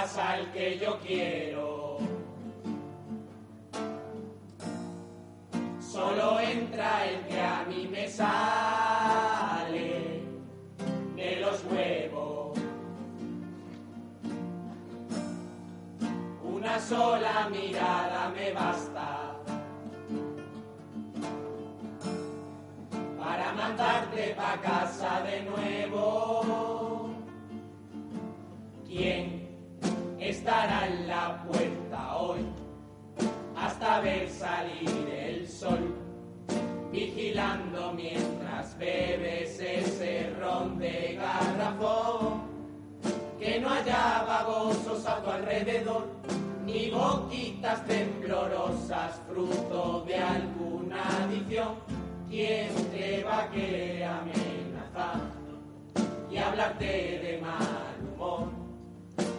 pasa el que yo quiero. Solo entra el que a mí me sale de los huevos. Una sola mirada me basta para mandarte pa' casa de nuevo. No haya babosos a tu alrededor, ni boquitas temblorosas fruto de alguna adicción. ¿Quién te va a querer amenazar y hablarte de mal humor?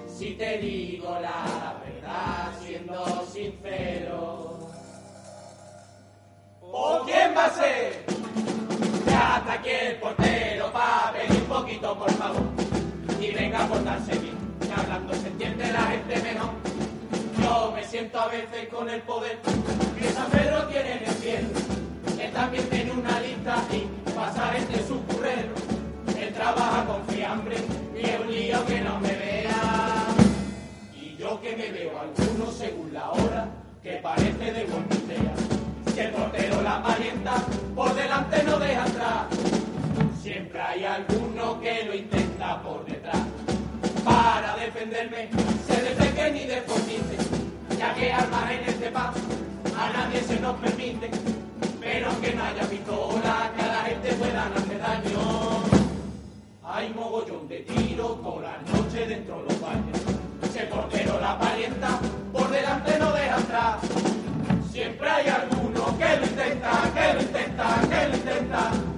Si te digo la verdad, siendo sincero. ¿O quién va a ser? Ya hasta aquí el portero va a pedir un poquito, por favor. Y venga a portarse entiende la gente mejor. Yo me siento a veces con el poder que San Pedro tiene en el cielo. Él también tiene una lista y pasa entre su currero. Él trabaja con fiambre y es un lío que no me vea. Y yo que me veo algunos según la hora, que parece de Guarnitea. Si el portero la parienta, por delante no deja atrás. Siempre hay alguno que lo intenta defenderme, se de pequeño y de ya que armas en este paz a nadie se nos permite. Pero que no haya pistola, que a la gente puedan hacer daño. Hay mogollón de tiros toda la noche dentro de los baños. Si el portero la parienta, por delante no deja atrás. Siempre hay alguno que lo intenta, que lo intenta, que lo intenta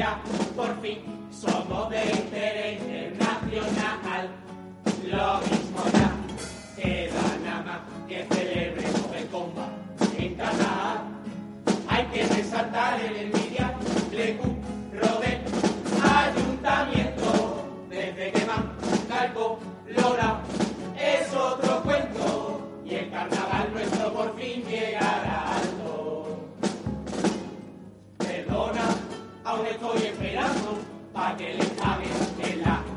ya, por fin, somos de interés internacional. Lo mismo da, que nada más que celebremos el comba en Qatar. Hay que resaltar el estoy esperando para que le cabe en la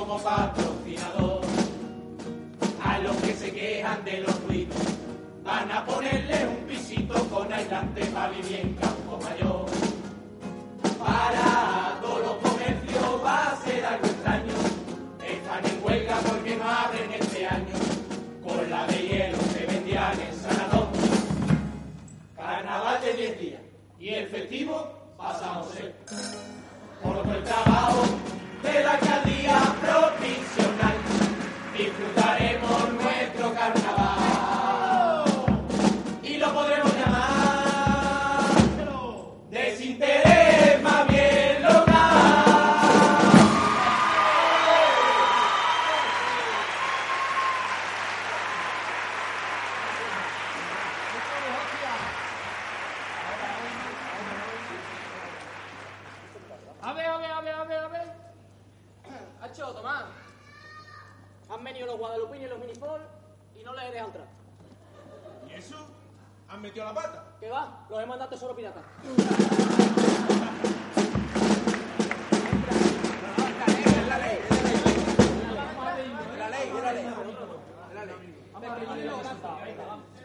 como patrocinador. A los que se quejan de los ruidos, van a ponerle un pisito con aislante para vivir en campo mayor. Para todos los comercios va a ser algo extraño. Están en huelga porque no abren este año. Con la de hielo se vendían en Sanadón. Carnaval de 10 días y el festivo pasamos cerca. Por el trabajo de la calle. No. Gracias.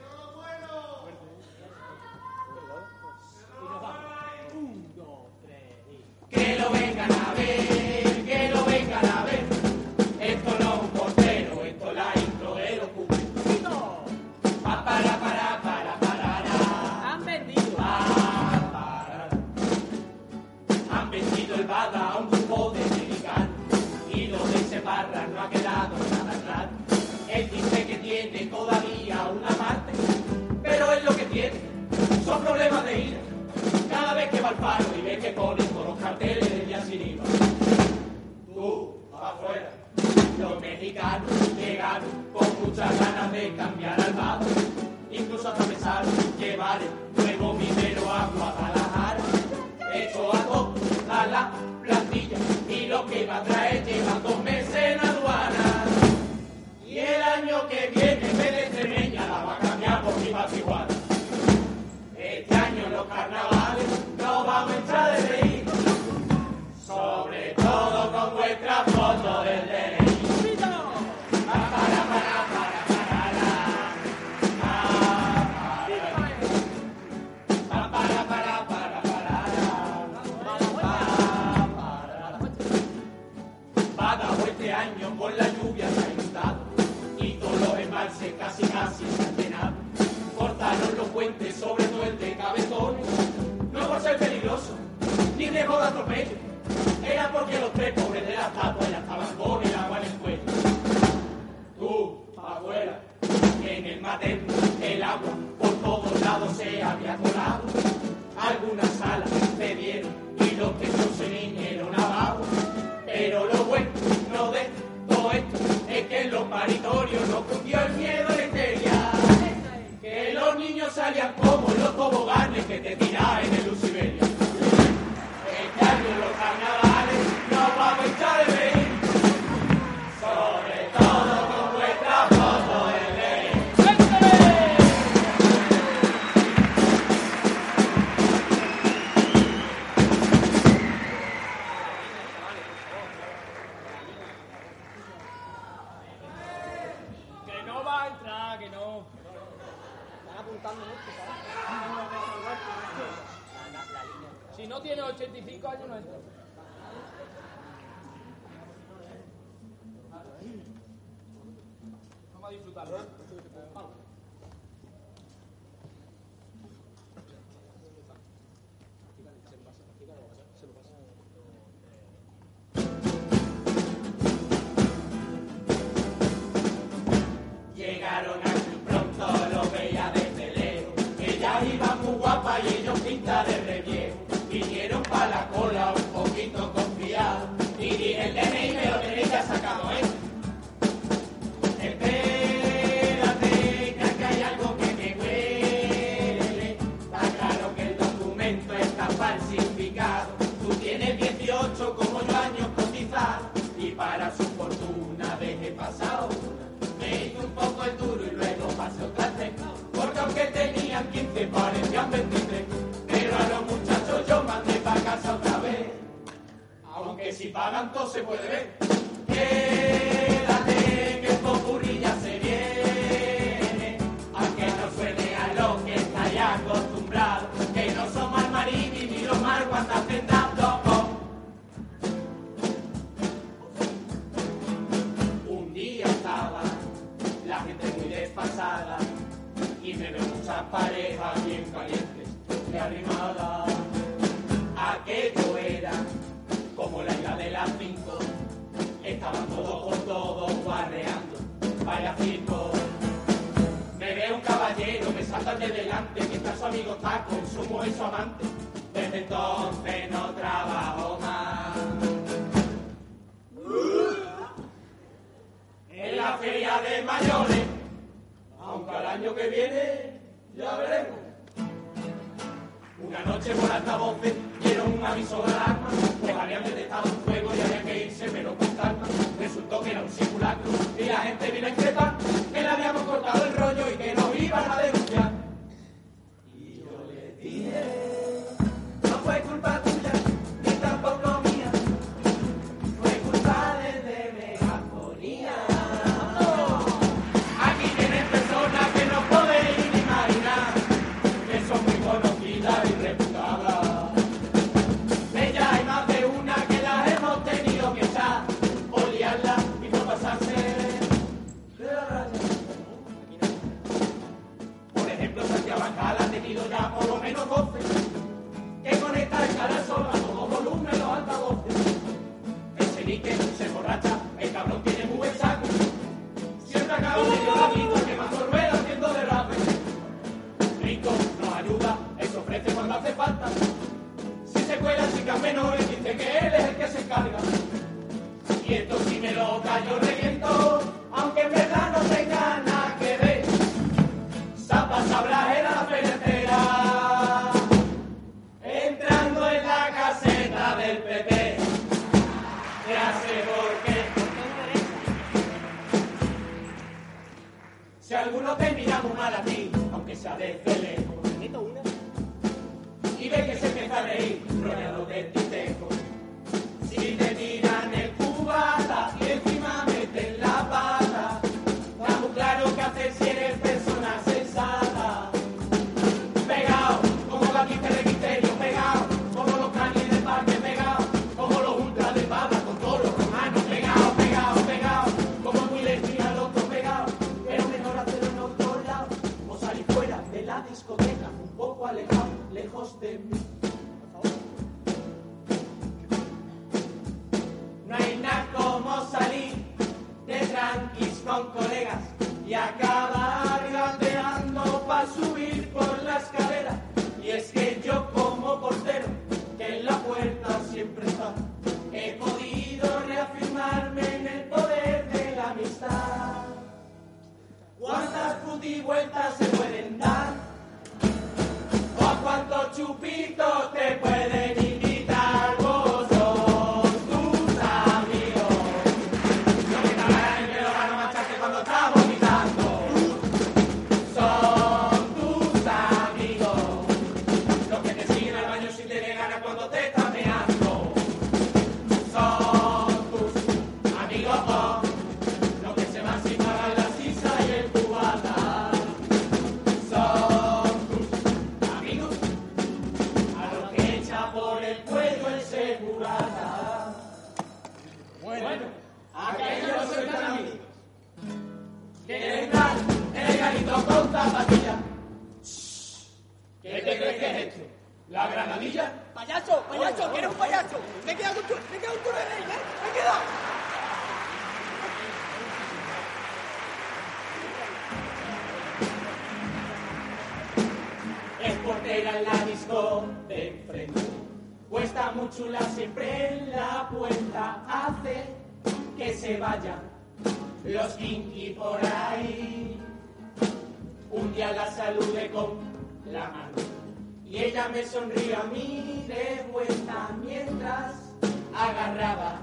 son problemas de ira. Cada vez que va al paro y ve que ponen con los carteles de día sin IVA. Tú, afuera, los mexicanos llegaron con muchas ganas de cambiar al lado. Incluso hasta pensaron llevaré nuevo minero a Guadalajara. Esto a todo, a la plantilla y lo que va a traer lleva dos meses en aduana. Y el año que viene, me de carnavales, no vamos a entrar de Que no. Están apuntando mucho. Si no tiene 85 años, no entra. Vamos a disfrutarlo. ¿eh? de revie vinieron para la cola un poquito confiados y dije el DNI me lo tenéis ya sacado, ¿eh? Espérate, que hay algo que me huele. Está claro que el documento está falsificado. Tú tienes 18 como yo años cotizados y para su fortuna dejé pasado. Me hice un poco el duro y luego pasé otra vez. Porque aunque tenían 15 parecían 20 que si pagan todo se puede ver. mayor muy chula siempre en la puerta hace que se vayan los kinky por ahí. Un día la saludé con la mano y ella me sonrió a mí de vuelta mientras agarraba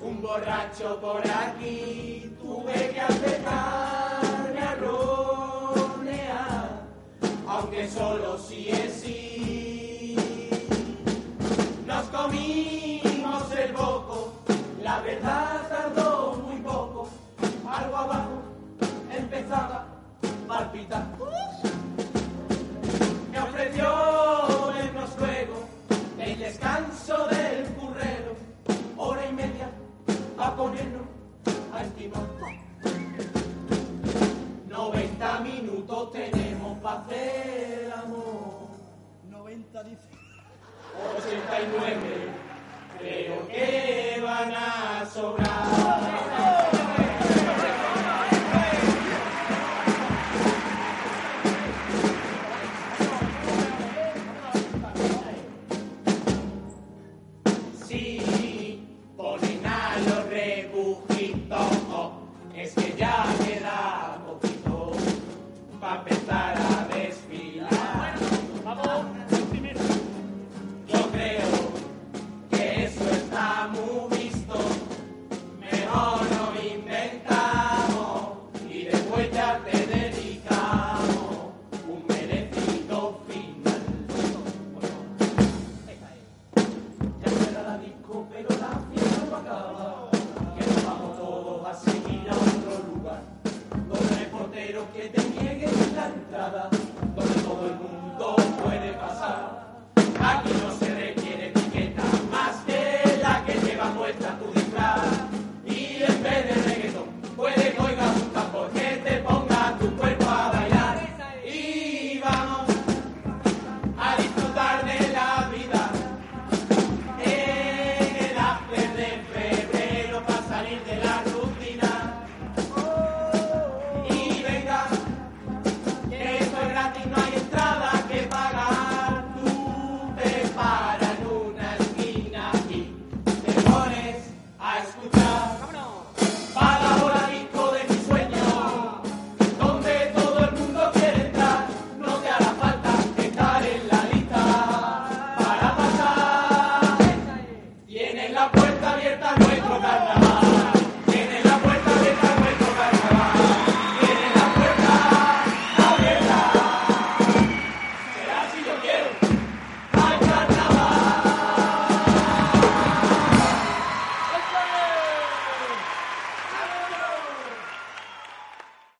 un borracho por aquí. Tuve que empezarme a ronear, aunque solo si él Calzada. Me ofreció en los el descanso del currero, hora y media a ponernos a estimar. 90 minutos tenemos para hacer el amor. 90 dice. 89, creo que van a sobrar. que te niegues la entrada donde todo el mundo